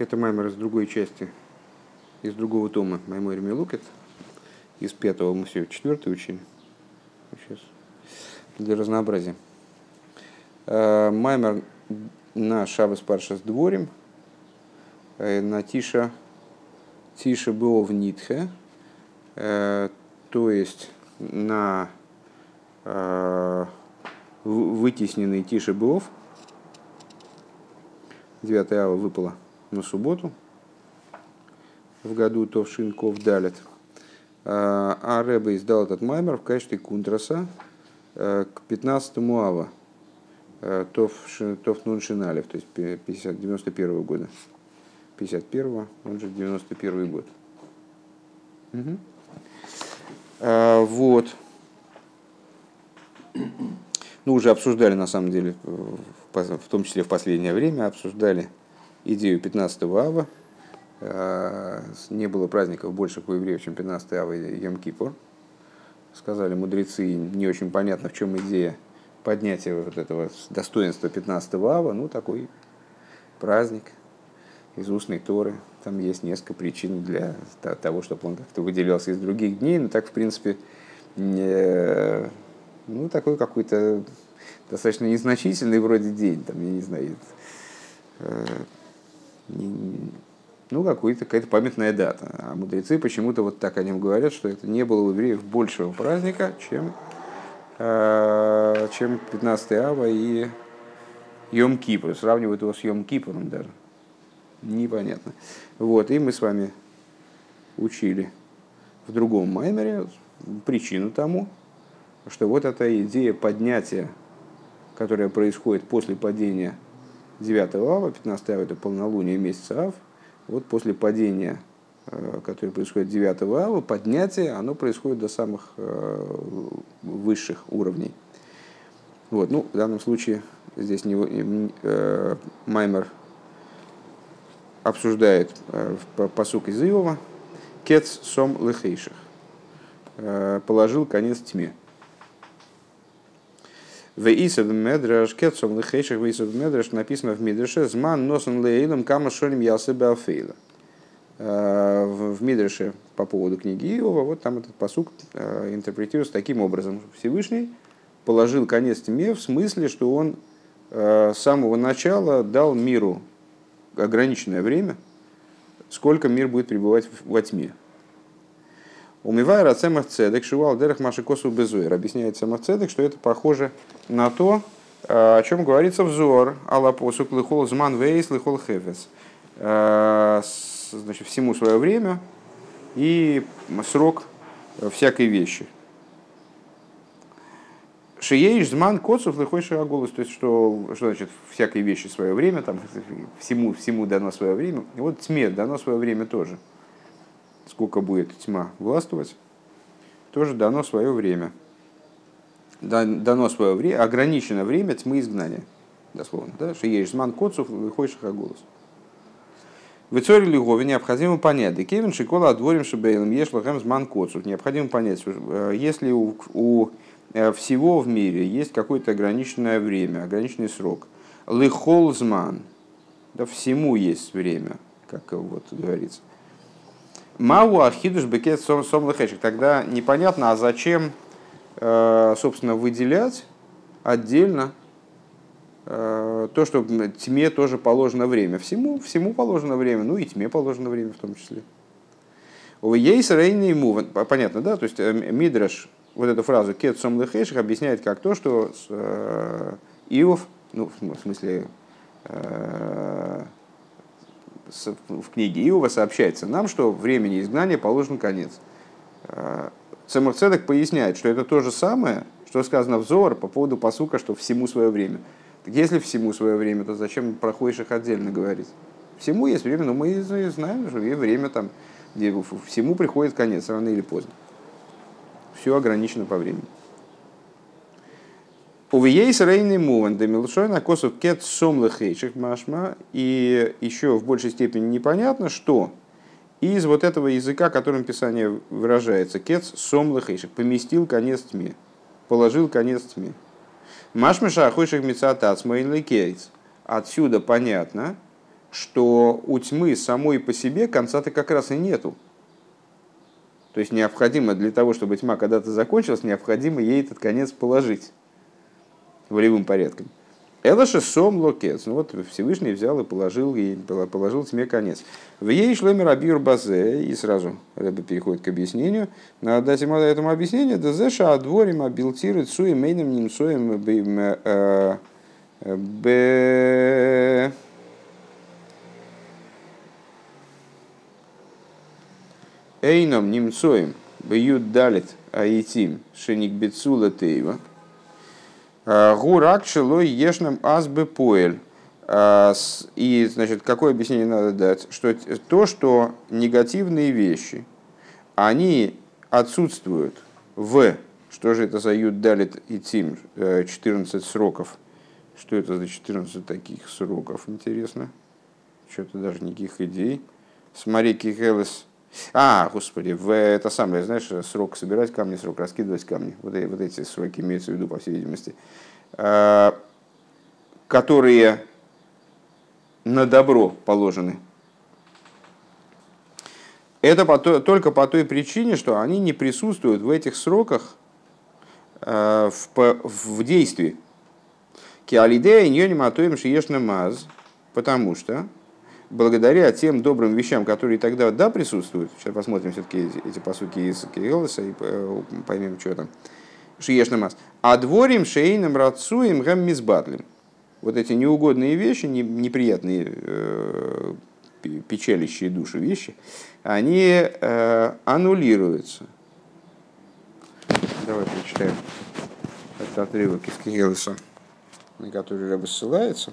Это маймер из другой части, из другого тома Маймор Милукет. Из пятого мы все четвертый учили. Сейчас. Для разнообразия. Э, маймер на Шабас Паршас дворим, э, на Тиша, Тиша было в Нитхе, э, то есть на вытесненный Тиша Бов, 9 ава выпала на субботу в году Товшинков Далит. А Рэба издал этот маймер в качестве кунтраса к 15 ава Тов, Тов Нуншиналев, то есть 50, 91 года. 51 он же 91 год. Угу. А, вот. Ну, уже обсуждали, на самом деле, в том числе в последнее время, обсуждали идею 15 ава. А, не было праздников больше у евреев, чем 15 ава и Йом-Кипур. Сказали мудрецы, не очень понятно, в чем идея поднятия вот этого достоинства 15 ава. Ну, такой праздник из устной Торы. Там есть несколько причин для того, чтобы он как-то выделялся из других дней. Но так, в принципе, ну, такой какой-то достаточно незначительный вроде день, там, я не знаю, э, ну, какой-то, какая-то памятная дата. А мудрецы почему-то вот так о нем говорят, что это не было у евреев большего праздника, чем, э, чем 15 ава и Йом Кипр. Сравнивают его с Йом Кипром даже. Непонятно. Вот, и мы с вами учили в другом маймере причину тому, что вот эта идея поднятия, которая происходит после падения 9 ава, 15 ава это полнолуние месяца ав, вот после падения, э, которое происходит 9 ава, поднятие, оно происходит до самых э, высших уровней. Вот, ну, в данном случае здесь не, э, Маймер обсуждает э, посук из Иова, Кец сом лехейших, э, положил конец тьме. Вейсов медраш, кетсом лихейших вейсов медраш написано в Мидреше, зман носен лейлом кама шоним ялсебе алфейла. Э, в Мидреше по поводу книги Иова, вот там этот посук э, интерпретируется таким образом. Всевышний положил конец тьме в смысле, что он э, с самого начала дал миру ограниченное время, сколько мир будет пребывать во тьме. Умивай рацемах цедек, шивал дерах маши косу безуэр. Объясняет самах цедек, что это похоже на то, э, о чем говорится взор, алла посук лихол зман вейс лихол хефес. Э, значит, всему свое время и срок всякой вещи. Шиеиш зман коцов лихойший голос, то есть что, что значит всякой вещи свое время, там всему, всему дано свое время. И вот тьме дано свое время тоже сколько будет тьма властвовать, тоже дано свое время. Дано свое время, ограничено время тьмы изгнания. Дословно. Да? Зман коцов, выходишь голос. В Ицоре Лигове необходимо понять, да кевин шикола отворим шибейлом ешь лахем зман коцов. Необходимо понять, э, если у, у э, всего в мире есть какое-то ограниченное время, ограниченный срок. Лихол зман, да всему есть время, как вот говорится. Мау ахидуш бекет сом Тогда непонятно, а зачем, э, собственно, выделять отдельно э, то, что тьме тоже положено время. Всему, всему положено время, ну и тьме положено время в том числе. У Ейс Рейни Муван, понятно, да? То есть э, Мидраш вот эту фразу «кет сом лехеших» объясняет как то, что Иов, ну, в смысле, в книге Иова сообщается нам, что времени изгнания положен конец. Цемах Цедек поясняет, что это то же самое, что сказано в Зор по поводу посука, что всему свое время. Так если всему свое время, то зачем проходишь их отдельно говорить? Всему есть время, но мы знаем, что есть время там, где всему приходит конец, рано или поздно. Все ограничено по времени. Увиейс рейный муван демилшойна косов кет сом лехейших машма. И еще в большей степени непонятно, что из вот этого языка, которым Писание выражается, кет сом лехейших, поместил конец тьме, положил конец тьме. Машмеша охойших мецатац кейс. Отсюда понятно, что у тьмы самой по себе конца-то как раз и нету. То есть необходимо для того, чтобы тьма когда-то закончилась, необходимо ей этот конец положить волевым порядком. Же сом локец. Ну вот Всевышний взял и положил, и положил тьме конец. В ей шлемер абир базе, и сразу Рэбе переходит к объяснению. Надо дать ему этому объяснение. Да зеша адворим абилтирует суем мейном немсоем б Эйном немцоем бьют далит аитим шеник бецула тейва – Гурак шилой ешнам азбы поэль. А, и, значит, какое объяснение надо дать? Что то, что негативные вещи, они отсутствуют в, что же это за юд далит и тим, 14 э, сроков. Что это за 14 таких сроков, интересно? Что-то даже никаких идей. Смотри, Кихелес. А, господи, в это самое, знаешь, срок собирать камни, срок раскидывать камни. Вот, вот эти сроки имеются в виду, по всей видимости. Э, которые на добро положены. Это по только по той причине, что они не присутствуют в этих сроках э, в, в действии. Киалидея ньониматуем шиешна маз, потому что благодаря тем добрым вещам, которые тогда да присутствуют, сейчас посмотрим все-таки эти, эти посуки из Кириллоса и э, поймем, что там, шиешна маз. А дворим шейным рацуем гэм мизбатлим. Вот эти неугодные вещи, неприятные, э, печалящие души вещи, они э, аннулируются. Давай прочитаем этот отрывок из Кириллиса, на который Рэба ссылается.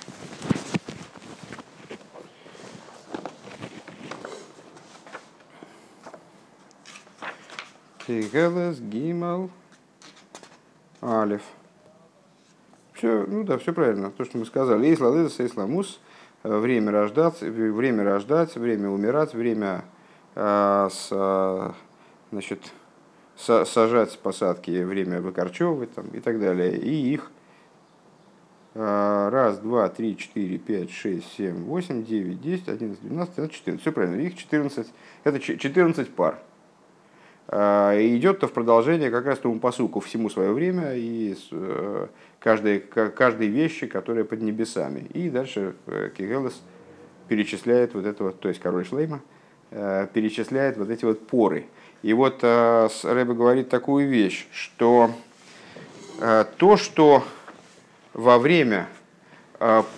Гелес, Гимал, Алиф. Все, ну да, все правильно. То, что мы сказали. Есть ладеза, есть ламус. Время рождаться, время рождать, время умирать, время а, с, значит, сажать посадки, время выкорчевывать там, и так далее. И их а, раз, два, три, четыре, пять, шесть, семь, восемь, девять, десять, одиннадцать, двенадцать, четырнадцать. Все правильно. Их четырнадцать. Это четырнадцать пар. А, идет-то в продолжение как раз тому посуку всему свое время и э, каждой, каждой вещи, которая под небесами. И дальше э, Кигелес перечисляет вот это вот, то есть король Шлейма, э, перечисляет вот эти вот поры. И вот Рэбе говорит такую вещь, что то, что во время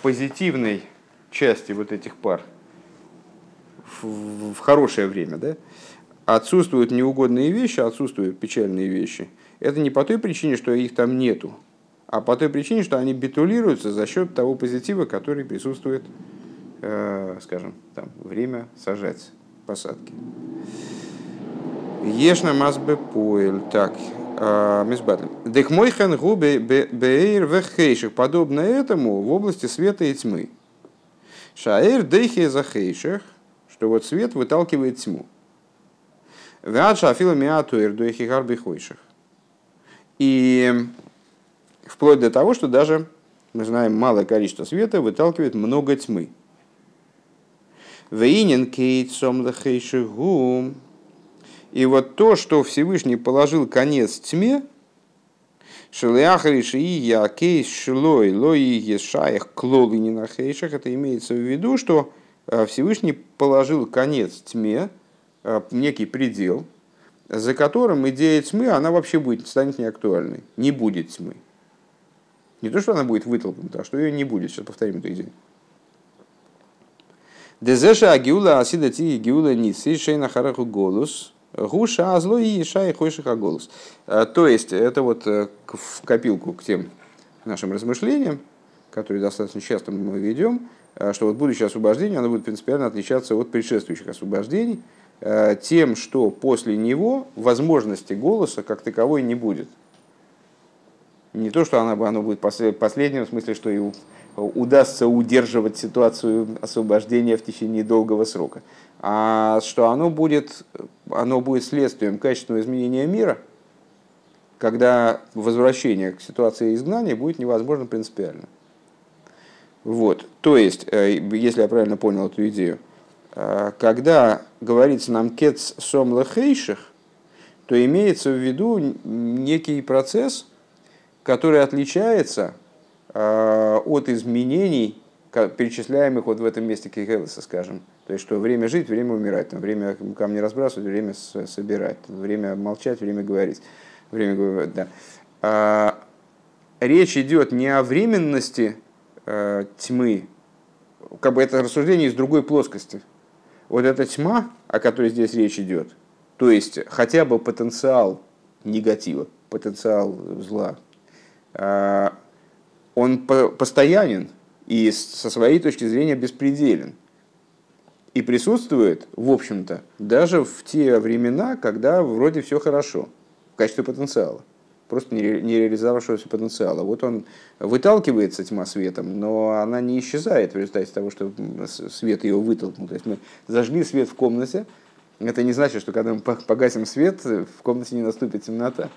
позитивной части вот этих пар, в хорошее время, да, отсутствуют неугодные вещи, отсутствуют печальные вещи, это не по той причине, что их там нету, а по той причине, что они битулируются за счет того позитива, который присутствует, э, скажем, там, время сажать посадки. Ешна мазбе поэль. Так, э, мисбатль. Дехмойхан губе беэр вехейших. Подобно этому в области света и тьмы. Шаэр дейхе захейших, что вот свет выталкивает тьму. Вяджа афила миату ирдуэхи гарбихойших. И вплоть до того, что даже, мы знаем, малое количество света выталкивает много тьмы. Вейнин кейт сом гум. И вот то, что Всевышний положил конец тьме, Шелиахари я кейс шилой лои ешаях клолы не на хейшах, это имеется в виду, что э, Всевышний положил конец тьме, некий предел, за которым идея тьмы, она вообще будет, станет неактуальной. Не будет тьмы. Не то, что она будет вытолкнута, а что ее не будет. Сейчас повторим эту идею. Дезеша агиула асида ти гиула ниси шейна хараху голос. Гуша азло и еша и хойшиха голос. Э, то есть, это вот э, в копилку к тем нашим размышлениям, которые достаточно часто мы ведем, что вот будущее освобождение, оно будет принципиально отличаться от предшествующих освобождений – тем, что после него возможности голоса как таковой не будет. Не то, что оно, оно будет последним, в смысле, что и удастся удерживать ситуацию освобождения в течение долгого срока, а что оно будет, оно будет следствием качественного изменения мира, когда возвращение к ситуации изгнания будет невозможно принципиально. Вот. То есть, э, если я правильно понял эту идею, э, когда говорится нам «кец сом лехейших», то имеется в виду некий процесс, который отличается э, от изменений, перечисляемых вот в этом месте Кигелеса, скажем. То есть, что время жить, время умирать, время камни разбрасывать, время собирать, время молчать, время говорить. Время, да. А, речь идет не о временности э, тьмы, как бы это рассуждение из другой плоскости. Вот эта тьма, о которой здесь речь идет, то есть хотя бы потенциал негатива, потенциал зла, э, он постоянен и со своей точки зрения беспределен. И присутствует, в общем-то, даже в те времена, когда вроде все хорошо, в качестве потенциала просто не реализовавшегося потенциала. Вот он выталкивается тьма светом, но она не исчезает в результате того, что свет ее вытолкнул. То есть мы зажгли свет в комнате, это не значит, что когда мы погасим свет, в комнате не наступит темнота.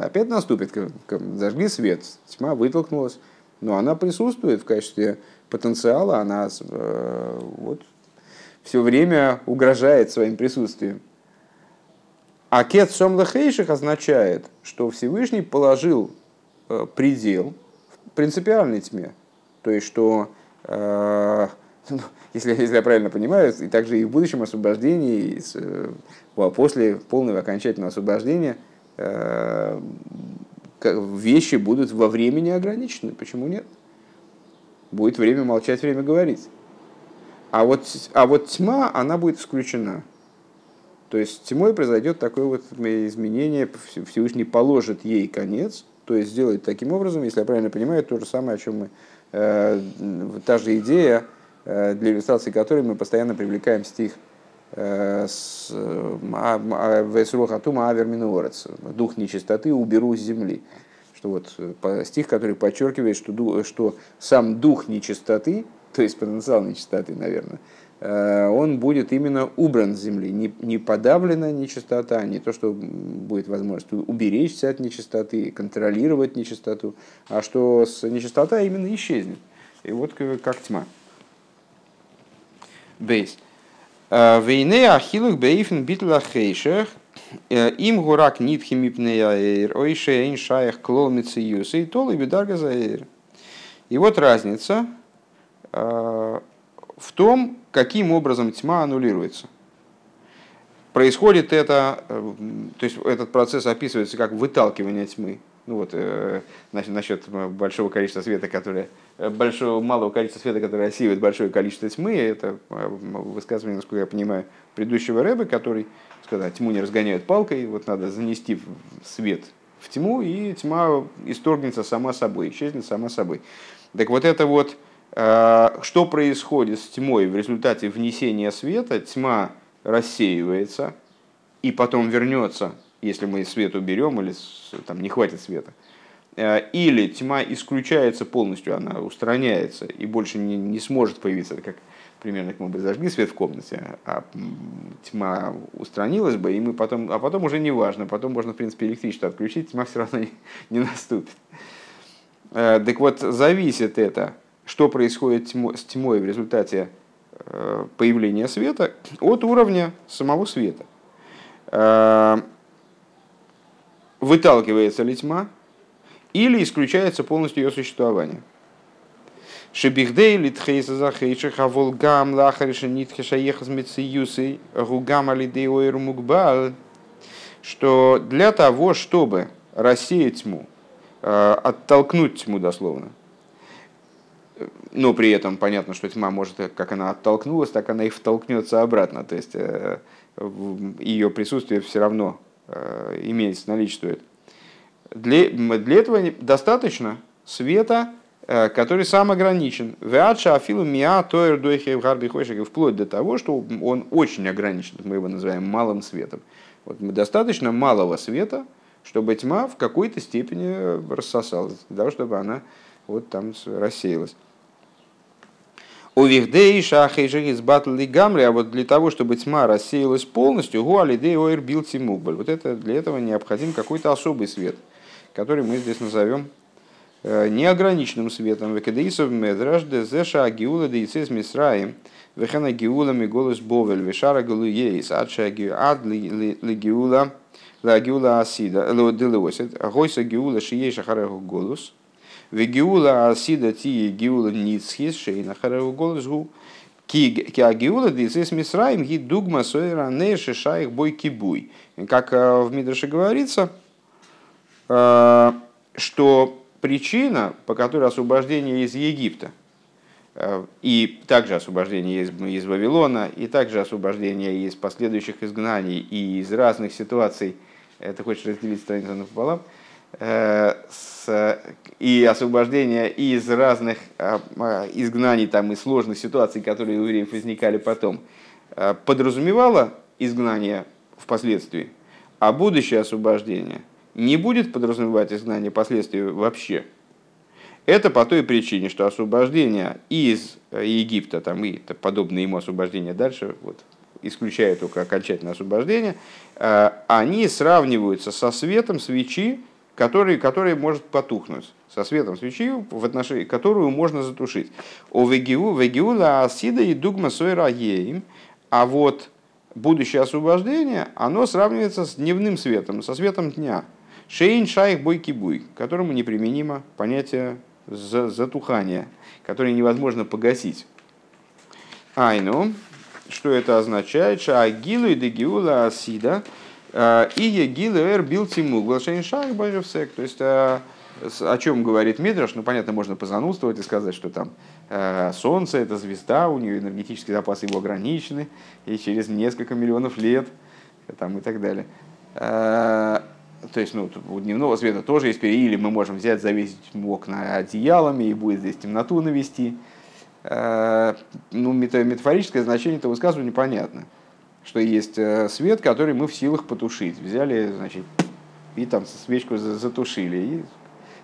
Опять наступит, зажгли свет, тьма вытолкнулась, но она присутствует в качестве потенциала, она э, вот, все время угрожает своим присутствием. А кет сом означает, что Всевышний положил э, предел в принципиальной тьме. То есть, что, э, если, если я правильно понимаю, и также и в будущем освобождении, и э, после полного окончательного освобождения, вещи будут во времени ограничены. Почему нет? Будет время молчать, время говорить. А вот, а вот тьма, она будет исключена. То есть тьмой произойдет такое вот изменение, Всевышний положит ей конец, то есть сделает таким образом, если я правильно понимаю, то же самое, о чем мы, э, та же идея, э, для иллюстрации которой мы постоянно привлекаем стих э, с а, а, Весрохатума Аверминуорец, дух нечистоты уберу с земли. Что вот э, стих, который подчеркивает, что, что сам дух нечистоты, то есть потенциал нечистоты, наверное, он будет именно убран с земли, не, не подавлена нечистота, не то, что будет возможность уберечься от нечистоты, контролировать нечистоту, а что с нечистота именно исчезнет. И вот как тьма. Бейс. Э, Вейне ахилух бейфен битла хейшех э, им гурак нитхи мипнеяэр ойше эйн шаях клол и тол и бидарга заэр. И вот разница в том, каким образом тьма аннулируется. Происходит это, э, то есть этот процесс описывается как выталкивание тьмы. Ну вот, э, насчет большого количества света, которое, э, большого, малого количества света, которое осеивает большое количество тьмы, это высказывание, насколько я понимаю, предыдущего рэба, который сказал, тьму не разгоняют палкой, вот надо занести свет в тьму, и тьма исторгнется сама собой, исчезнет сама собой. Так вот это вот, Э, что происходит с тьмой в результате внесения света? Тьма рассеивается и потом вернется, если мы свет уберем или там не хватит света. Э, или тьма исключается полностью, она устраняется и больше не, не сможет появиться. Как примерно, как мы бы зажгли свет в комнате, а тьма устранилась бы, и мы потом, а потом уже не важно, потом можно, в принципе, электричество отключить, тьма все равно не, не наступит. Э, так вот, зависит это что происходит с тьмой в результате э, появления света, от уровня самого света. Э, выталкивается ли тьма или исключается полностью ее существование. Шебихдей литхейса захейших аволгам лахариша нитхеша ехас мециюсы гугам алидей ойру мукбал, что для того, чтобы рассеять тьму, э, оттолкнуть тьму дословно – но при этом понятно, что тьма может, как она оттолкнулась, так она и втолкнется обратно. То есть э, ее присутствие все равно э, имеется, наличествует. Для, для этого достаточно света который сам ограничен. Веача афилу миа вплоть до того, что он очень ограничен, мы его называем малым светом. Вот достаточно малого света, чтобы тьма в какой-то степени рассосалась, для того, чтобы она вот там рассеялась. У Вихдей Шахейжи из Батли Гамри, а вот для того, чтобы тьма рассеялась полностью, Гуалидей Оэр бил Тимубль. Вот это, для этого необходим какой-то особый свет, который мы здесь назовем э, неограниченным светом. Векадеисов Медраж, Дезеша Агиула Дейцес Мисраим, Вехана Гиула Миголус Бовель, Вешара Галуеис, Адша Ад Лигиула, Лагиула Асида, Лоделосит, Гойса Гиула Шиеша Хареху Голус, Вегиула асида ти гиула ницхис шейна хареву голзгу. Ки агиула дисис мисраим ги дугма сойра не шишаих бой кибуй. Как в Мидраше говорится, что причина, по которой освобождение из Египта, и также освобождение из, из Вавилона, и также освобождение из последующих изгнаний и из разных ситуаций, ты хочешь разделить страницу напополам, и освобождение из разных а, а, изгнаний там, и сложных ситуаций, которые у евреев возникали потом, а, подразумевало изгнание впоследствии, а будущее освобождение не будет подразумевать изгнание последствий вообще. Это по той причине, что освобождение из э, Египта, там, и подобное ему освобождение дальше, вот, исключая только окончательное освобождение, они сравниваются со светом свечи, который, который может потухнуть со светом свечи, в отношении которую можно затушить. О вегиу, вегиула асида и дугма сойра еим. А вот будущее освобождение, оно сравнивается с дневным светом, со светом дня. Шейн шайх буй, которому неприменимо понятие затухания, которое невозможно погасить. Айну, что это означает? Шаагилу и дегиула асида – и Егил Эр бил Тиму, Глашейн Шах Бажевсек. То есть э, о чем говорит Мидраш? Ну, понятно, можно позанудствовать и сказать, что там э, Солнце это звезда, у нее энергетические запасы его ограничены, и через несколько миллионов лет там, и так далее. То есть, ну, у дневного света тоже есть или мы можем взять, завесить окна одеялами, и будет здесь темноту навести. Ну, метафорическое значение этого высказывания непонятно что есть э, свет, который мы в силах потушить. Взяли, значит, и там свечку затушили, и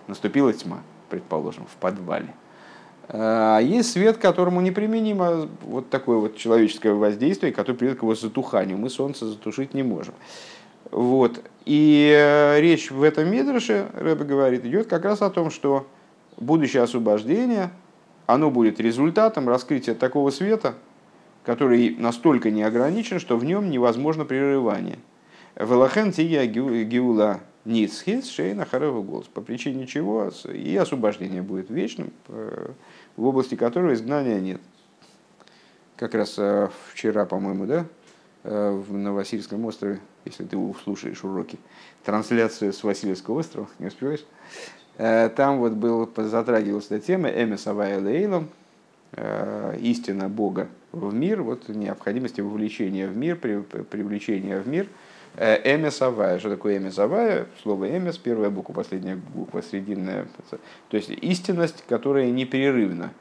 наступила тьма, предположим, в подвале. А, есть свет, которому неприменимо вот такое вот человеческое воздействие, которое приводит к его затуханию. Мы солнце затушить не можем. Вот. И э, речь в этом Мидраше, Рэбе говорит, идет как раз о том, что будущее освобождение, оно будет результатом раскрытия такого света, который настолько не ограничен, что в нем невозможно прерывание. Велахен тия гиула ницхис шейна хареву голос. По причине чего и освобождение будет вечным, э, в области которого изгнания нет. Как раз э, вчера, по-моему, да, э, на Васильском острове, если ты слушаешь уроки, трансляцию с Васильевского острова, не успеваешь? Там вот был, затрагивалась эта тема Эмис Авая Лейлом, истина Бога в мир, вот необходимости вовлечения в мир, привлечения в мир. Э, эмес авая. Что такое эмес авая? Слово эмес, первая буква, последняя буква, срединная. То есть истинность, которая непрерывна.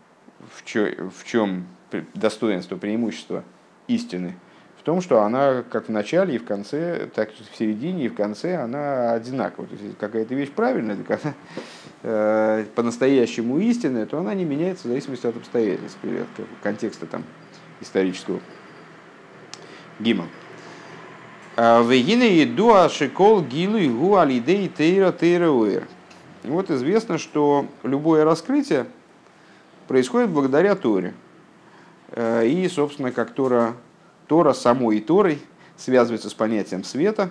В чем, в чем достоинство, преимущество истины? В том, что она как в начале и в конце, так в середине и в конце она одинакова. То есть какая-то вещь правильная, так она э, по-настоящему истинная, то она не меняется в зависимости от обстоятельств, от контекста там исторического. Гимл. А, Вегина дуа шикол гилу и гу алидей тейра тейра уэр. Вот известно, что любое раскрытие происходит благодаря Торе. А, и, собственно, как Тора, Тора самой Торой связывается с понятием света.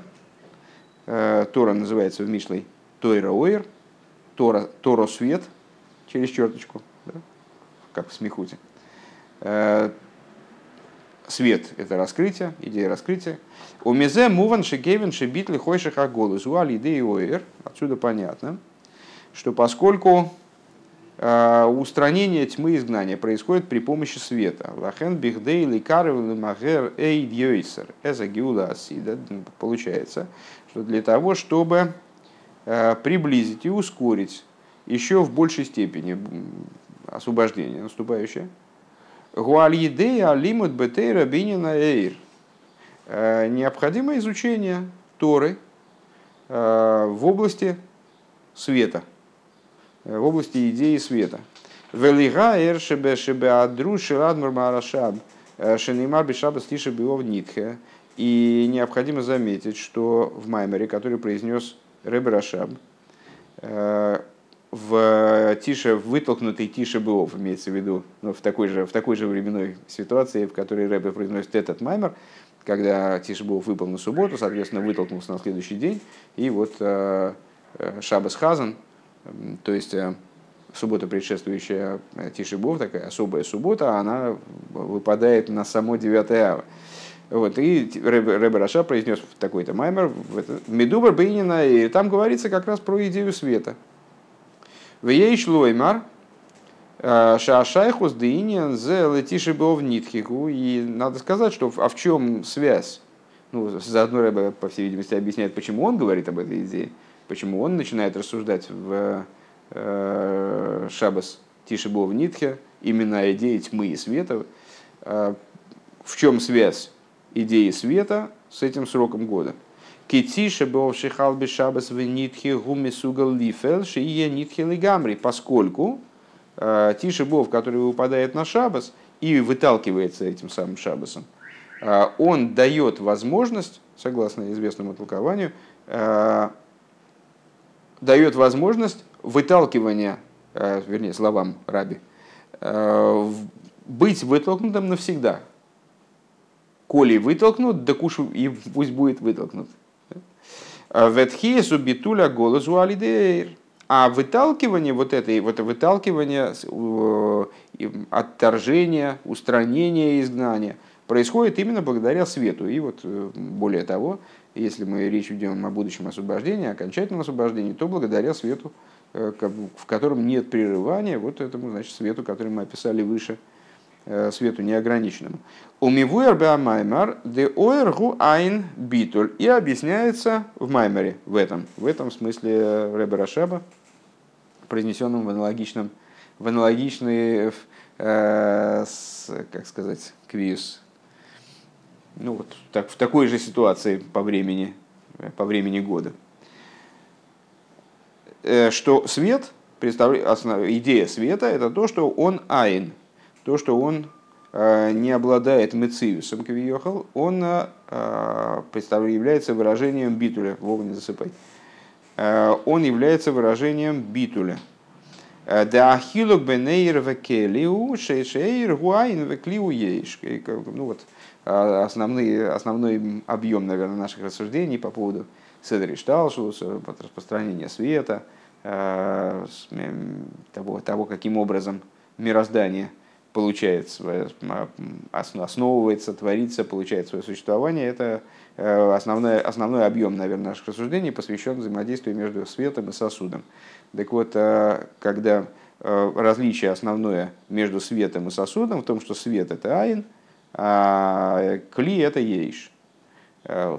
А, Тора называется в Мишлей Тойра Оир, Тора, Торо свет, через черточку, да? как в смехуте свет – это раскрытие, идея раскрытия. У мезе муван шегевен шебитли хойших аголы зуали идеи оэр. Отсюда понятно, что поскольку э, устранение тьмы и изгнания происходит при помощи света. Лахен бихдей магер эйд йойсер. Эза гиула асида. Получается, что для того, чтобы э, приблизить и ускорить еще в большей степени освобождение наступающее. Гуальидея алимут бетейра бинина эйр. Э, необходимо изучение Торы э, в области света, в области идеи света. Велига эр шебе шебе адру ширад мармарашаб шенимар бешаба стиша биов нитхе. И необходимо заметить, что в Маймере, который произнес Ребе Рашаб, э, в тише, вытолкнутый тише Беов, имеется в виду, ну, в, такой же, в такой же временной ситуации, в которой Рэбе произносит этот маймер, когда тише Беов выпал на субботу, соответственно, вытолкнулся на следующий день, и вот э, э Шабас Хазан, то есть э, суббота, предшествующая Тише Бов, такая особая суббота, она выпадает на само 9 ава. Вот, и Рэбе Раша произнес такой-то маймер, Медубар Бейнина, и там говорится как раз про идею света. В ей шлоймар, э, Шашайхус Дейниан зе летиши в нитхику. И надо сказать, что а в чем связь? Ну, заодно Рэбе, по всей видимости, объясняет, почему он говорит об этой идее, почему он начинает рассуждать в э, Шабас Тиши в Нитхе, именно идея тьмы и света. Э, в чем связь? Идеи света с этим сроком года. Китиша был шихал бешабас в нитхи гуми сугал лифел шие нитхи лигамри, поскольку э, Тиша Бов, который выпадает на шабас и выталкивается этим самым шабасом, э, он дает возможность, согласно известному толкованию, э, дает возможность выталкивания, вернее, словам Раби, быть вытолкнутым навсегда, коли вытолкнут, да кушу и пусть будет вытолкнут. Ветхиесу битуля голосу алидейр. А выталкивание, вот это, вот выталкивание, отторжение, устранение изгнания происходит именно благодаря свету. И вот э, более того, если мы речь ведем о будущем освобождении, окончательном освобождении, то благодаря свету, э, в котором нет прерывания, вот этому значит, свету, который мы описали выше, Э, свету неограниченному. Умивуэр беамаймар де оэргу айн битуль. И объясняется в маймере, в этом, в этом смысле Рэбе Рашаба, произнесенном в аналогичном, в аналогичной, э, с, как сказать, квиз. Ну вот, так, в такой же ситуации по времени, по времени года. Э, что свет, идея света, это то, что он айн, то, что он э, не обладает мециусом кавиехал, он э, является выражением битуля. Вова, не засыпай. Э, он является выражением битуля. Да ахилук бенейр гуайн веклиу. Ну вот, основной, основной объем, наверное, наших рассуждений по поводу Седри Шталшус, распространения света, того, того, каким образом мироздание – получает свое, основывается, творится, получает свое существование, это э, основной, основной объем, наверное, наших рассуждений посвящен взаимодействию между светом и сосудом. Так вот, э, когда э, различие основное между светом и сосудом в том, что свет это айн, а кли это ейш.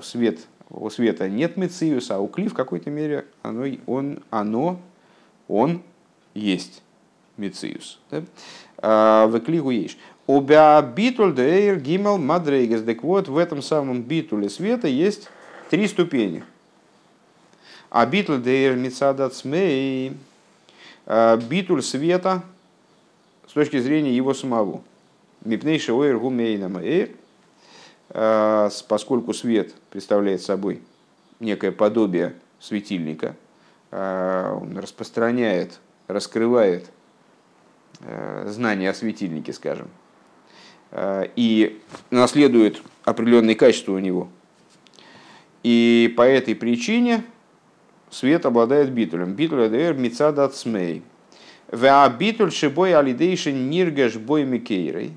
Свет, у света нет мециуса, а у кли в какой-то мере оно, он, оно, он есть мециус. Да? В клигу есть. Обя битуль дейр гимел мадрейгес. Так вот, в этом самом битуле света есть три ступени. А битуль дейр мицадат смей. Битуль света с точки зрения его самого. Мипнейши оэр гумейна мэйр. Поскольку свет представляет собой некое подобие светильника, он распространяет, раскрывает Э, знания о светильнике, скажем, э, и наследует определенные качества у него. И по этой причине свет обладает битулем. Битуль это мицада цмей. Веа битуль шибой алидейшин ниргаш бой микейрой.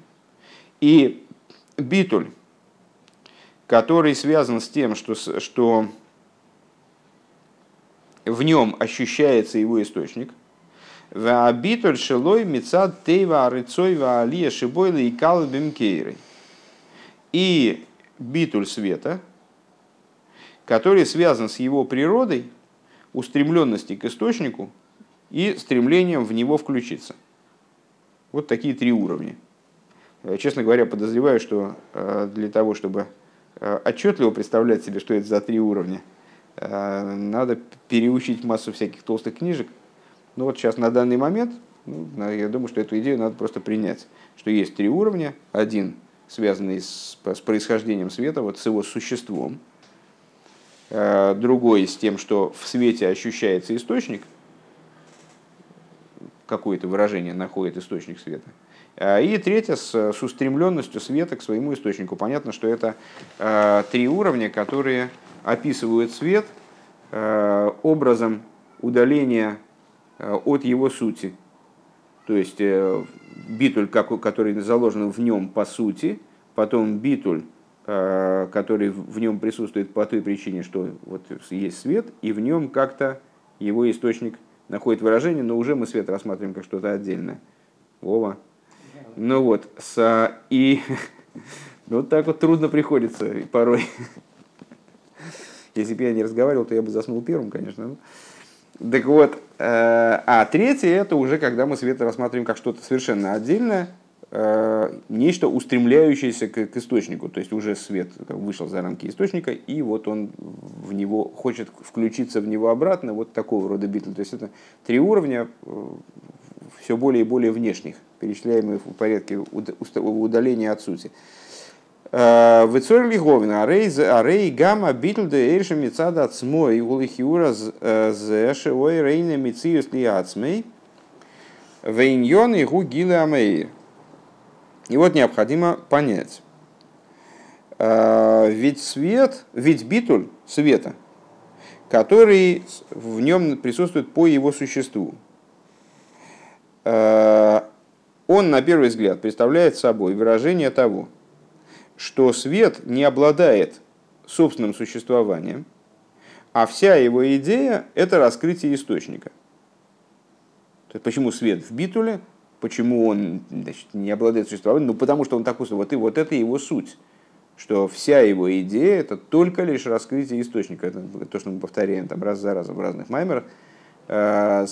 И битуль, который связан с тем, что, что в нем ощущается его источник, Ваабитуль шелой мецад тейва арыцой ваалия шибойла и калбим кейрой. И битуль света, который связан с его природой, устремленности к источнику, и стремлением в него включиться. Вот такие три уровня. Э, честно говоря, подозреваю, что э, для того, чтобы э, отчетливо представлять себе, что это за три уровня, надо переучить массу всяких толстых книжек. Но вот сейчас на данный момент, ну, я думаю, что эту идею надо просто принять, что есть три уровня. Один, связанный с, с происхождением света, вот с его существом. Другой с тем, что в свете ощущается источник, какое-то выражение находит источник света. Э, и третье, с, с устремленностью света к своему источнику. Понятно, что это э, три уровня, которые описывают свет э, образом удаления э, от его сути. То есть э, битуль, который заложен в нем по сути, потом битуль, э, который в нем присутствует по той причине, что вот есть свет, и в нем как-то его источник находит выражение, но уже мы свет рассматриваем как что-то отдельное. Вова. Ну вот, с, и ну, вот так вот трудно приходится порой. Если бы я не разговаривал, то я бы заснул первым, конечно. Так вот, э, а третье это уже когда мы свет рассматриваем как что-то совершенно отдельное, э, нечто устремляющееся к, источнику. То есть уже свет вышел за рамки источника, и вот он в него хочет включиться в него обратно, вот такого рода битвы. То есть это три уровня, э, все более и более внешних перечисляемые в порядке удаления от сути. Э, Вецор Лиговина, Арей Гамма Битл де Эйша Мицада Ацмой, Гулихиура э, Зэши, Ой Рейна Мициус Лиацмей, Вейньон и Гугилы Амейр. И вот необходимо понять, э, ведь свет, ведь битуль света, который в нем присутствует по его существу, он на первый взгляд представляет собой выражение того, что свет не обладает собственным существованием, а вся его идея – это раскрытие источника. То есть, почему свет в битуле, почему он значит, не обладает существованием? Ну, потому что он такой, вот и вот это его суть, что вся его идея – это только лишь раскрытие источника. Это то, что мы повторяем там раз за разом в разных маймерах. Э,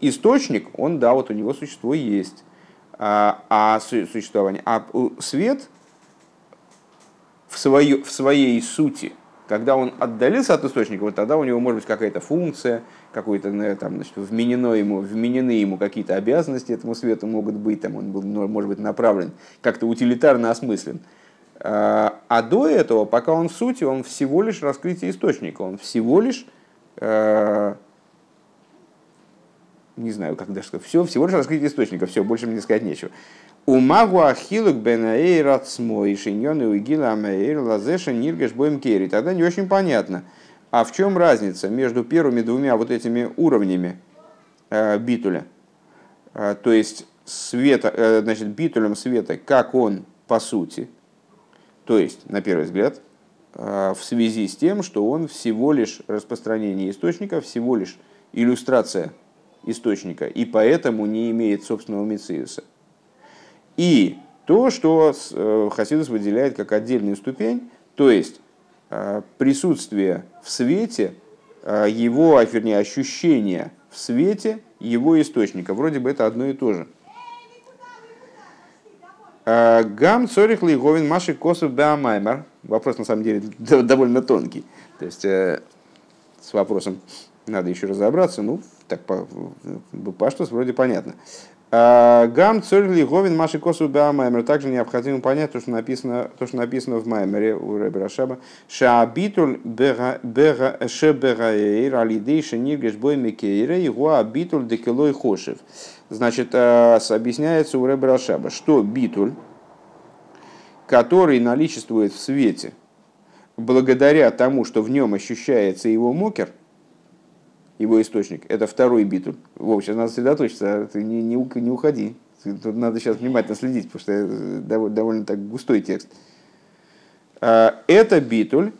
источник, он, да, вот у него существо есть, а, а существование, а свет в, свое, в своей сути, когда он отдалился от источника, вот тогда у него может быть какая-то функция, какой-то ну, там, значит, вменено ему, вменены ему какие-то обязанности этому свету могут быть, там он был, ну, может быть направлен, как-то утилитарно осмыслен. А, а до этого, пока он в сути, он всего лишь раскрытие источника, он всего лишь э, не знаю, как даже все, всего лишь раскрытие источника, все, больше мне сказать нечего. У магу ахилук бенаэйр ацмой шиньон и угила амэйр лазеша ниргаш боем керри. Тогда не очень понятно, а в чем разница между первыми двумя вот этими уровнями э, битуля? Э, то есть света, э, значит, битулем света, как он по сути, то есть, на первый взгляд, в связи с тем, что он всего лишь распространение источника, всего лишь иллюстрация источника, и поэтому не имеет собственного Мециуса. И то, что э, Хасидус выделяет как отдельную ступень, то есть э, присутствие в свете, э, его, вернее, ощущение в свете его источника. Вроде бы это одно и то же. Гам цорих лиговин маши косов беамаймер. Вопрос на самом деле довольно тонкий. То есть с вопросом надо еще разобраться. Ну, так по, по что вроде понятно. А, гам цорли говин маши косу беамаймер. Также необходимо понять то, что написано, то, что написано в Маймере у Рэбера Рашаба. Шаабитуль шебегаэйр алидей шениргеш бой мекейре его абитуль декелой хошев. Значит, а, объясняется у Рэбера Рашаба, что битуль, который наличествует в свете, благодаря тому, что в нем ощущается его мокер, его источник. Это второй битуль. Вов, сейчас надо сосредоточиться, а ты не, не, не уходи. Тут надо сейчас внимательно следить, потому что это довольно, довольно так густой текст. А, это битуль,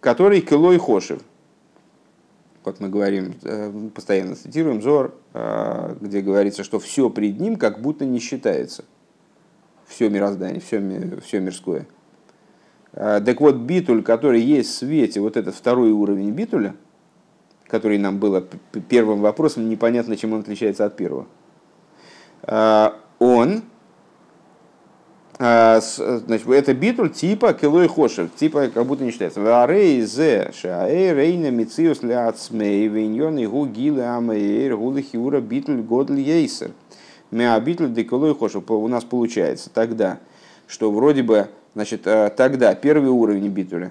который килой хошев. Как мы говорим, э, постоянно цитируем Зор, а, где говорится, что все пред ним как будто не считается. Все мироздание, все, все мирское. Так вот, битуль, который есть в свете, вот этот второй уровень битуля – который нам было первым вопросом, непонятно, чем он отличается от первого, он а, значит, это битуль типа килой хошев, типа как будто не считается. Варей зе шаэй рейна мициус и гу битуль годль ейсер. У нас получается тогда, что вроде бы, значит, э, тогда первый уровень битуля,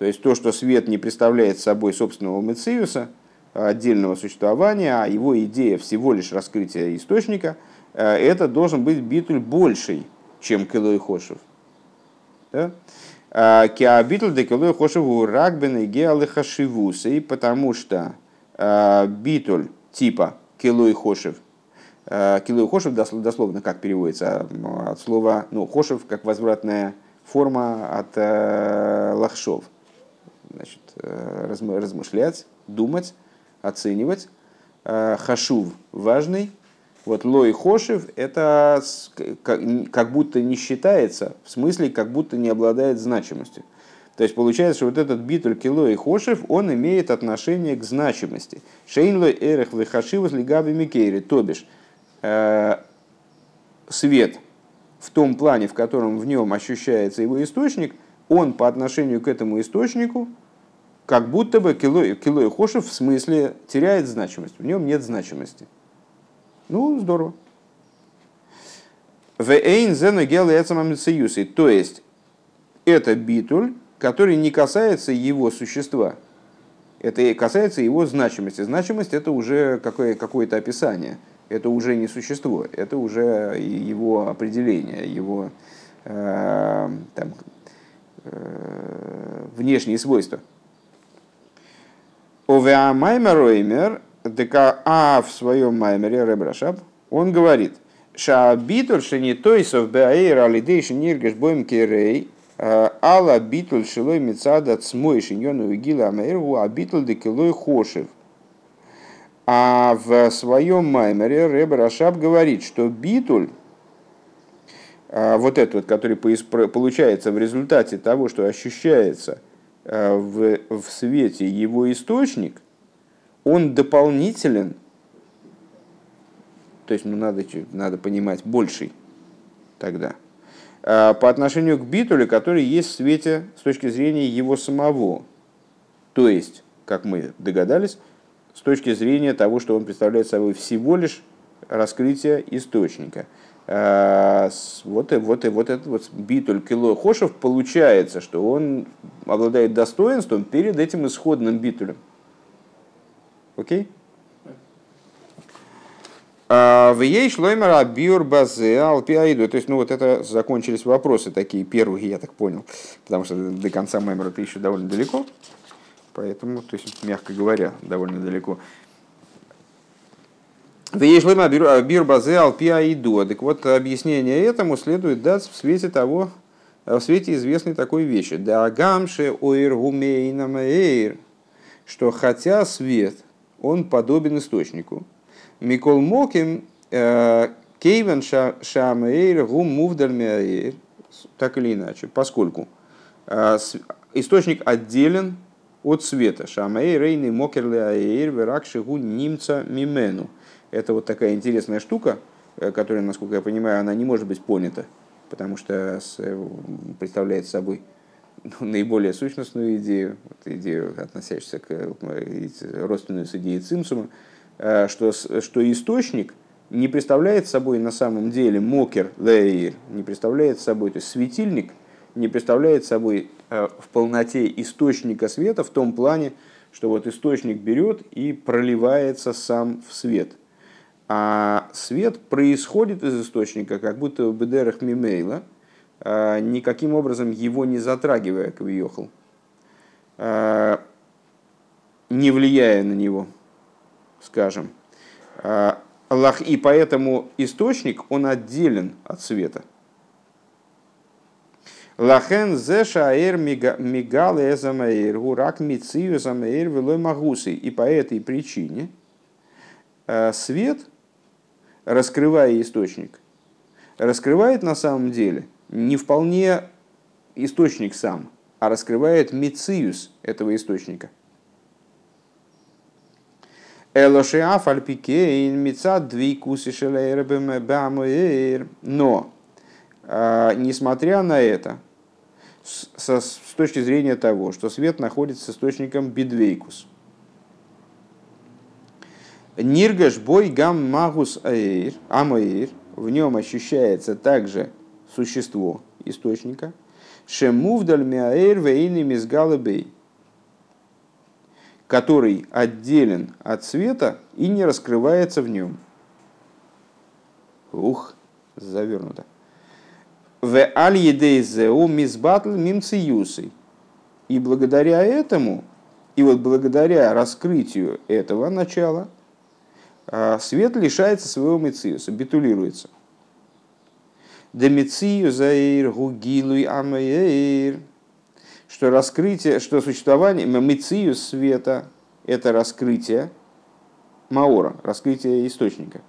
то есть то, что свет не представляет собой собственного мециуса, отдельного существования, а его идея всего лишь раскрытия источника, э, это должен быть битуль больший, чем Килой Хошев. Да? А, Киабитл де Килой Хошев у Рагбен и Геалы Хашивусы, потому что а, битуль типа Килой Хошев, а, Килой Хошев дословно как переводится от слова, ну, Хошев как возвратная форма от лахшов. Значит, размышлять, думать, оценивать. Хашув важный, вот лой хошев это как будто не считается, в смысле как будто не обладает значимостью. То есть получается, что вот этот битуль кило и хошев, он имеет отношение к значимости. Шейнлой эрех вехашивас лигаби микейри, то бишь э, свет в том плане, в котором в нем ощущается его источник, он по отношению к этому источнику как будто бы кило, кило и хошев в смысле теряет значимость, в нем нет значимости. Ну, здорово. То есть, это битуль, который не касается его существа. Это касается его значимости. Значимость это уже какое- какое-то описание. Это уже не существо, это уже его определение, его э, там, э, внешние свойства. Овеамаймер ДК А в своем маймере Ребрашаб, он говорит, Шаабитуль шени тойсов беаэйр алидейши ниргеш боем керей, а, Алла битуль шилой мецада цмой шиньону вигила амэйргу, а битуль декилой хошев. А в своем маймере Реб Рашаб говорит, что битуль, а, вот этот, который получается в результате того, что ощущается в, в свете его источник – он дополнителен, то есть ну, надо, надо понимать больший тогда, а, по отношению к битуле, который есть в свете с точки зрения его самого. То есть, как мы догадались, с точки зрения того, что он представляет собой всего лишь раскрытие источника. А, вот, и, вот, и, вот этот вот битуль кило хошев получается, что он обладает достоинством перед этим исходным битулем. Окей? А, в ей шлоймера биур базе алпиаиду. То есть, ну вот это закончились вопросы такие первые, я так понял. Потому что до конца мемора это еще довольно далеко. Поэтому, то есть, мягко говоря, довольно далеко. В ей шлоймера биур базе алпиаиду. Так вот, объяснение этому следует дать в свете того, в свете известной такой вещи. Да гамше оир гумейна что хотя свет – он подобен источнику. Микол Моким э, Кейвен Шамейр Гум Мувдаль так или иначе, поскольку э, источник отделен от света. Шамей Рейны Мокерли Аэйр Веракшигу Нимца Мимену. Это вот такая интересная штука, э, которая, насколько я понимаю, она не может быть понята, потому что представляет собой наиболее сущностную идею, вот идею, относящуюся к родственную с идеей цимсума, э, что, что источник не представляет собой на самом деле мокер лейр, не представляет собой, то есть светильник не представляет собой э, в полноте источника света в том плане, что вот источник берет и проливается сам в свет. А свет происходит из источника, как будто в бедерах мимейла – Э, никаким образом его не затрагивая, Кавиохал, э, не влияя на него, скажем. Э, и поэтому источник, он отделен от света. Лахен зе шаэр мигал эзамаэр, гурак мицию замаэр велой магусы. И по этой причине свет, раскрывая источник, раскрывает на самом деле – не вполне источник сам, а раскрывает мициус этого источника. Но, а, несмотря на это, с, с точки зрения того, что свет находится с источником бидвейкус. Ниргаш бой гам магус аэйр, амаэйр, в нем ощущается также существо источника, шемувдаль миаэйр вейны мизгалабей, который отделен от света и не раскрывается в нем. Ух, завернуто. В аль едейзеу мизбатл мимциюсой. И благодаря этому, и вот благодаря раскрытию этого начала, свет лишается своего мициуса, битулируется. Демицию заир гугилуй амаир. Что раскрытие, что существование, мициус света – это раскрытие маора, раскрытие источника.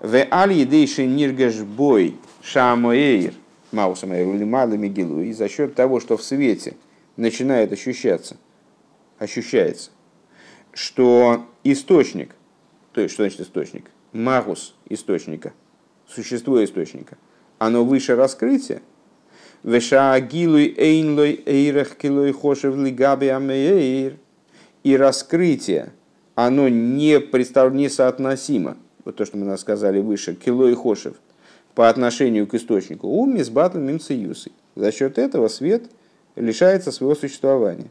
В аль едейши ниргаш бой шамоэйр, маусамэйр, улимада мигилу, и за счет того, что в свете начинает ощущаться, ощущается, что источник, то есть что значит источник? Магус источника, существо источника, оно выше раскрытия, Вешаагилуй эйнлой эйрах килой хошев лигаби амеэйр. И раскрытие, оно не, представ... не соотносимо, вот то, что мы сказали выше, кило и хошев – по отношению к источнику, у мисбатл мимциюсы. За счет этого свет лишается своего существования.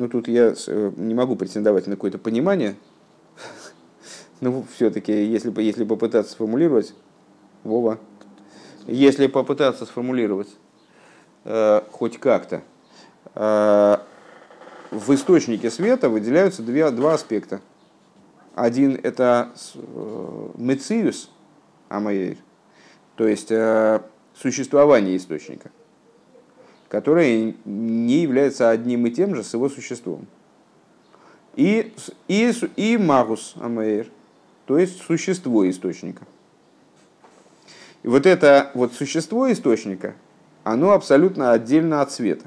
Ну, тут я э, не могу претендовать на какое-то понимание. Ну, все-таки, если, если попытаться сформулировать, Вова, если попытаться сформулировать э, хоть как-то, э, в источнике света выделяются две, два аспекта. Один – это э, мециус амаир, то есть э, существование источника, которое не является одним и тем же с его существом. И, и, и магус амаир, то есть существо источника. И вот это вот существо источника, оно абсолютно отдельно от света.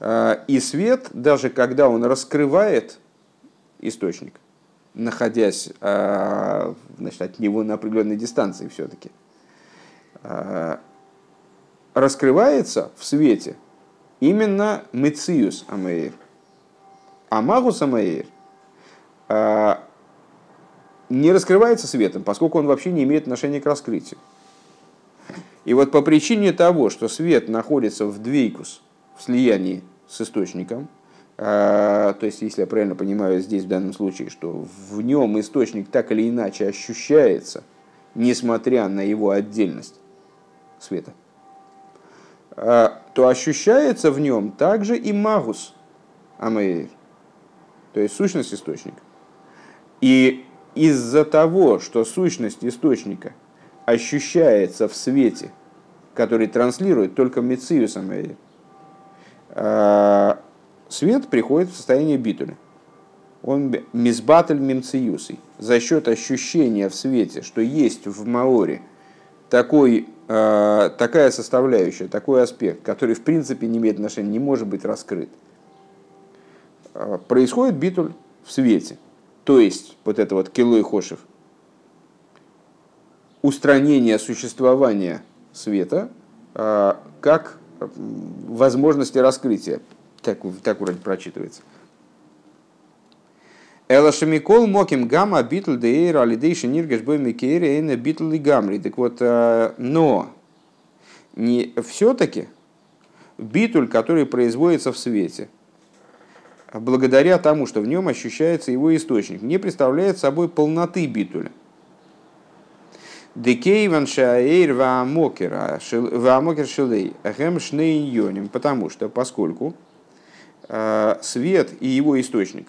Э, и свет, даже когда он раскрывает источник, находясь а, значит, от него на определенной дистанции все-таки, а, раскрывается в свете именно Мециус Амейр. А Магус Амейр а, не раскрывается светом, поскольку он вообще не имеет отношения к раскрытию. И вот по причине того, что свет находится в двейкус, в слиянии с источником, а, то есть, если я правильно понимаю здесь в данном случае, что в нем источник так или иначе ощущается, несмотря на его отдельность света, то ощущается в нем также и магус амейр, то есть сущность источника. И из-за того, что сущность источника ощущается в свете, который транслирует только Мециус Амейр, а, свет приходит в состояние битуля. Он мизбатль мимциюсой. За счет ощущения в свете, что есть в Маоре такой, э, такая составляющая, такой аспект, который в принципе не имеет отношения, не может быть раскрыт, э, происходит битуль в свете. То есть вот это вот килой хошев, устранение существования света э, как возможности раскрытия так, так вроде прочитывается. Элашамикол моким гамма битл дейр алидейши ниргаш бой микейри эйна битл и гамри. Так вот, э, но не все-таки битуль, который производится в свете, благодаря тому, что в нем ощущается его источник, не представляет собой полноты битуля. Декейван шаэйр ваамокер шилей ахем шней потому что, поскольку Э, свет и его источник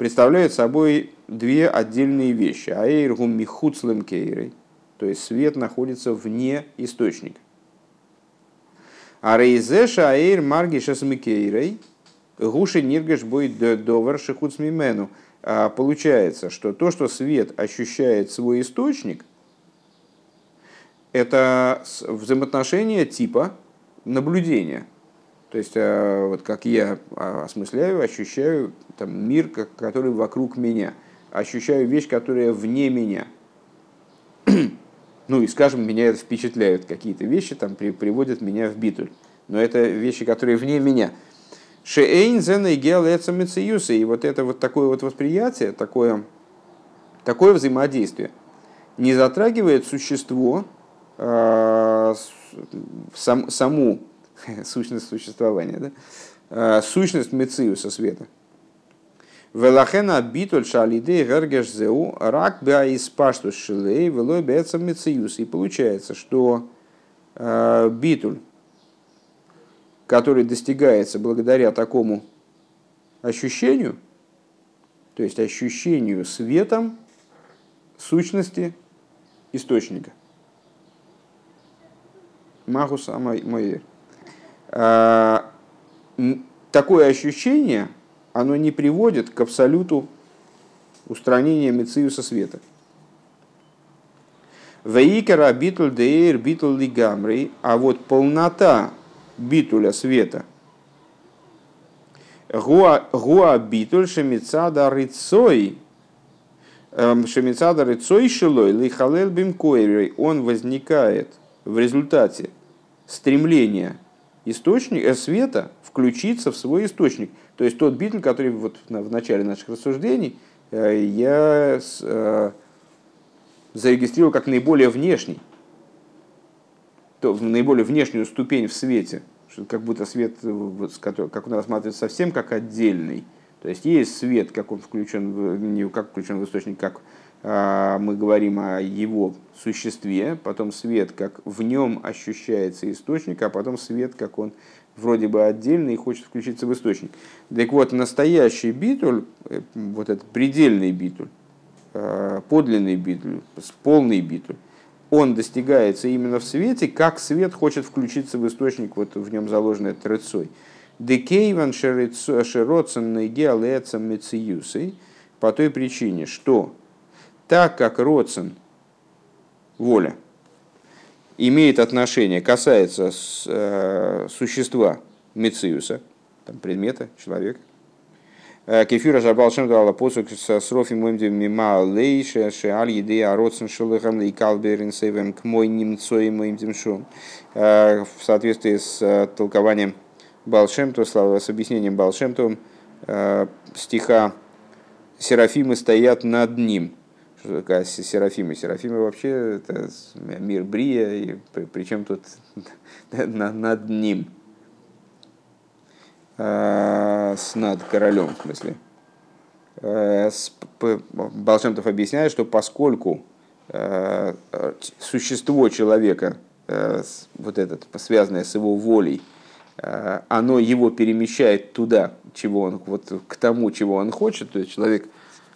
представляют собой две отдельные вещи. Аэйргум михуцлем кейрой, то есть свет находится вне источника. А рейзеша аэйр маргишас микейрой, гуши ниргаш будет довар шихуцмимену. А получается, что то, что свет ощущает свой источник, это взаимоотношение типа наблюдения – То есть, вот как я осмысляю, ощущаю там, мир, который вокруг меня, ощущаю вещь, которая вне меня. ну и, скажем, меня это впечатляют какие-то вещи, там при, приводят меня в битуль. Но это вещи, которые вне меня. Шеэйн зена и И вот это вот такое вот восприятие, такое, такое взаимодействие не затрагивает существо, э, сам, саму сущность существования, да? э, сущность Мециуса света. Велахена битуль шалиды гергеш зеу рак бя из паштус шилей велой беца Мециус. И получается, что э, битуль, который достигается благодаря такому ощущению, то есть ощущению светом сущности источника. Магус Амайер. А, такое ощущение, оно не приводит к абсолюту устранения Мециуса света. Вейкера битуль дейр битуль лигамрей, а вот полнота битуля света Гуа битуль шемицада рыцой Эм, Шемицада Рыцой Шилой Лихалел Бимкойрой, он возникает в результате стремления источника, э, света включиться в свой источник. То есть тот битуль, который вот в начале наших рассуждений э, я э, зарегистрировал как наиболее внешний, то, наиболее внешнюю ступень в свете, что как будто свет, как он рассматривается совсем как отдельный, то есть есть свет, как он включен, не как включен в источник, как мы говорим о его существе, потом свет, как в нем ощущается источник, а потом свет, как он вроде бы отдельный и хочет включиться в источник. Так вот, настоящий битуль, э, вот этот предельный битуль, а, подлинный битуль, полный битуль, он достигается именно в свете, как свет хочет включиться в источник, вот в нем заложенный трецой. Декейван широцен геалецам мециюсой по той причине, что так как роцен, воля, имеет отношение, касается э, существа мециуса, там, предмета, человека, э, Кефира жабалшем дала посук с рофи моим мима лейше шеаль еды ароцен шелыхам и калберин сейвем к мой немцой моим демшом. Э, в соответствии с толкованием Балшемту, с объяснением Балшемту э, стиха «Серафимы стоят над ним». Серафимы? Серафимы вообще это мир Брия, и причем тут над ним. Э, с над королем, в смысле. Э, Балшемтов объясняет, что поскольку существо человека, вот этот, связанное с его волей, оно его перемещает туда, чего он, вот, к тому, чего он хочет, то есть человек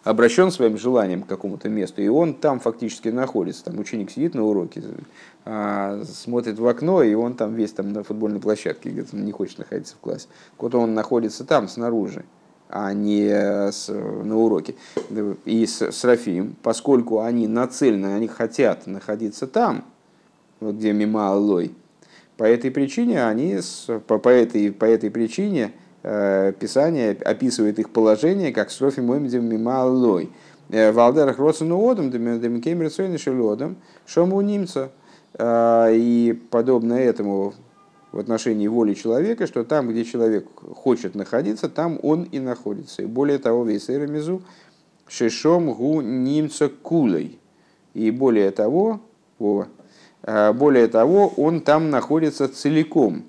обращен своим желанием к какому-то месту, и он там фактически находится. Там ученик сидит на уроке, а, смотрит в окно, и он там весь там на футбольной площадке, говорит, не хочет находиться в классе. Вот он находится там, снаружи, а не с, на уроке. И с, с Рафием, поскольку они нацелены, они хотят находиться там, вот где мимо Аллой, по этой причине они, по, по, этой, по этой причине Писание описывает их положение как строфи моимдем мималой. Э, Валдерах родсену одам, демикем рецойны шелодам, шому немца. Э, и подобно этому в отношении воли человека, что там, где человек хочет находиться, там он и находится. И более того, весь мизу шешом гу немца кулой. И более того, Э, более того, он там находится целиком.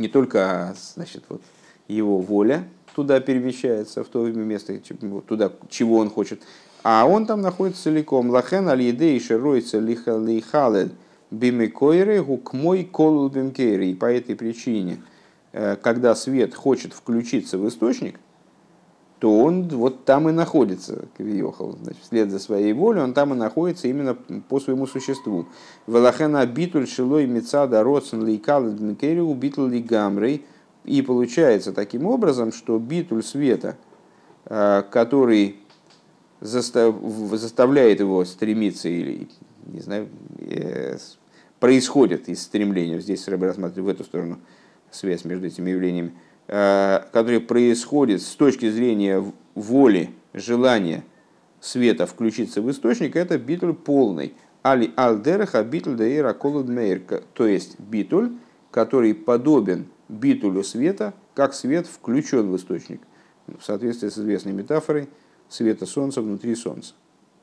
Не только значит, вот, его воля туда перемещается, в то место, туда, чего он хочет, а он там находится целиком. Лахен аль едей шеройца лихалед бимекойре гукмой колул бимкейре. И по этой причине, э, когда свет хочет включиться в источник – то он вот там и находится, Кавиохал, значит, вслед за своей волей, он там и находится именно по своему существу. Велахена битуль шилой мецада родсен лейкал дмикерию битул ли гамрей. И получается таким образом, что битуль света, э, который заставляет его стремиться или, не знаю, э, происходит из стремления, здесь Рэбе рассматривает в эту сторону, связь между этими явлениями, который происходит с точки зрения воли, желания света включиться в источник, это битуль полный. Али алдераха битуль даира колудмейр, то есть битуль, который подобен битулю света, как свет включен в источник. В соответствии с известной метафорой света солнца внутри солнца.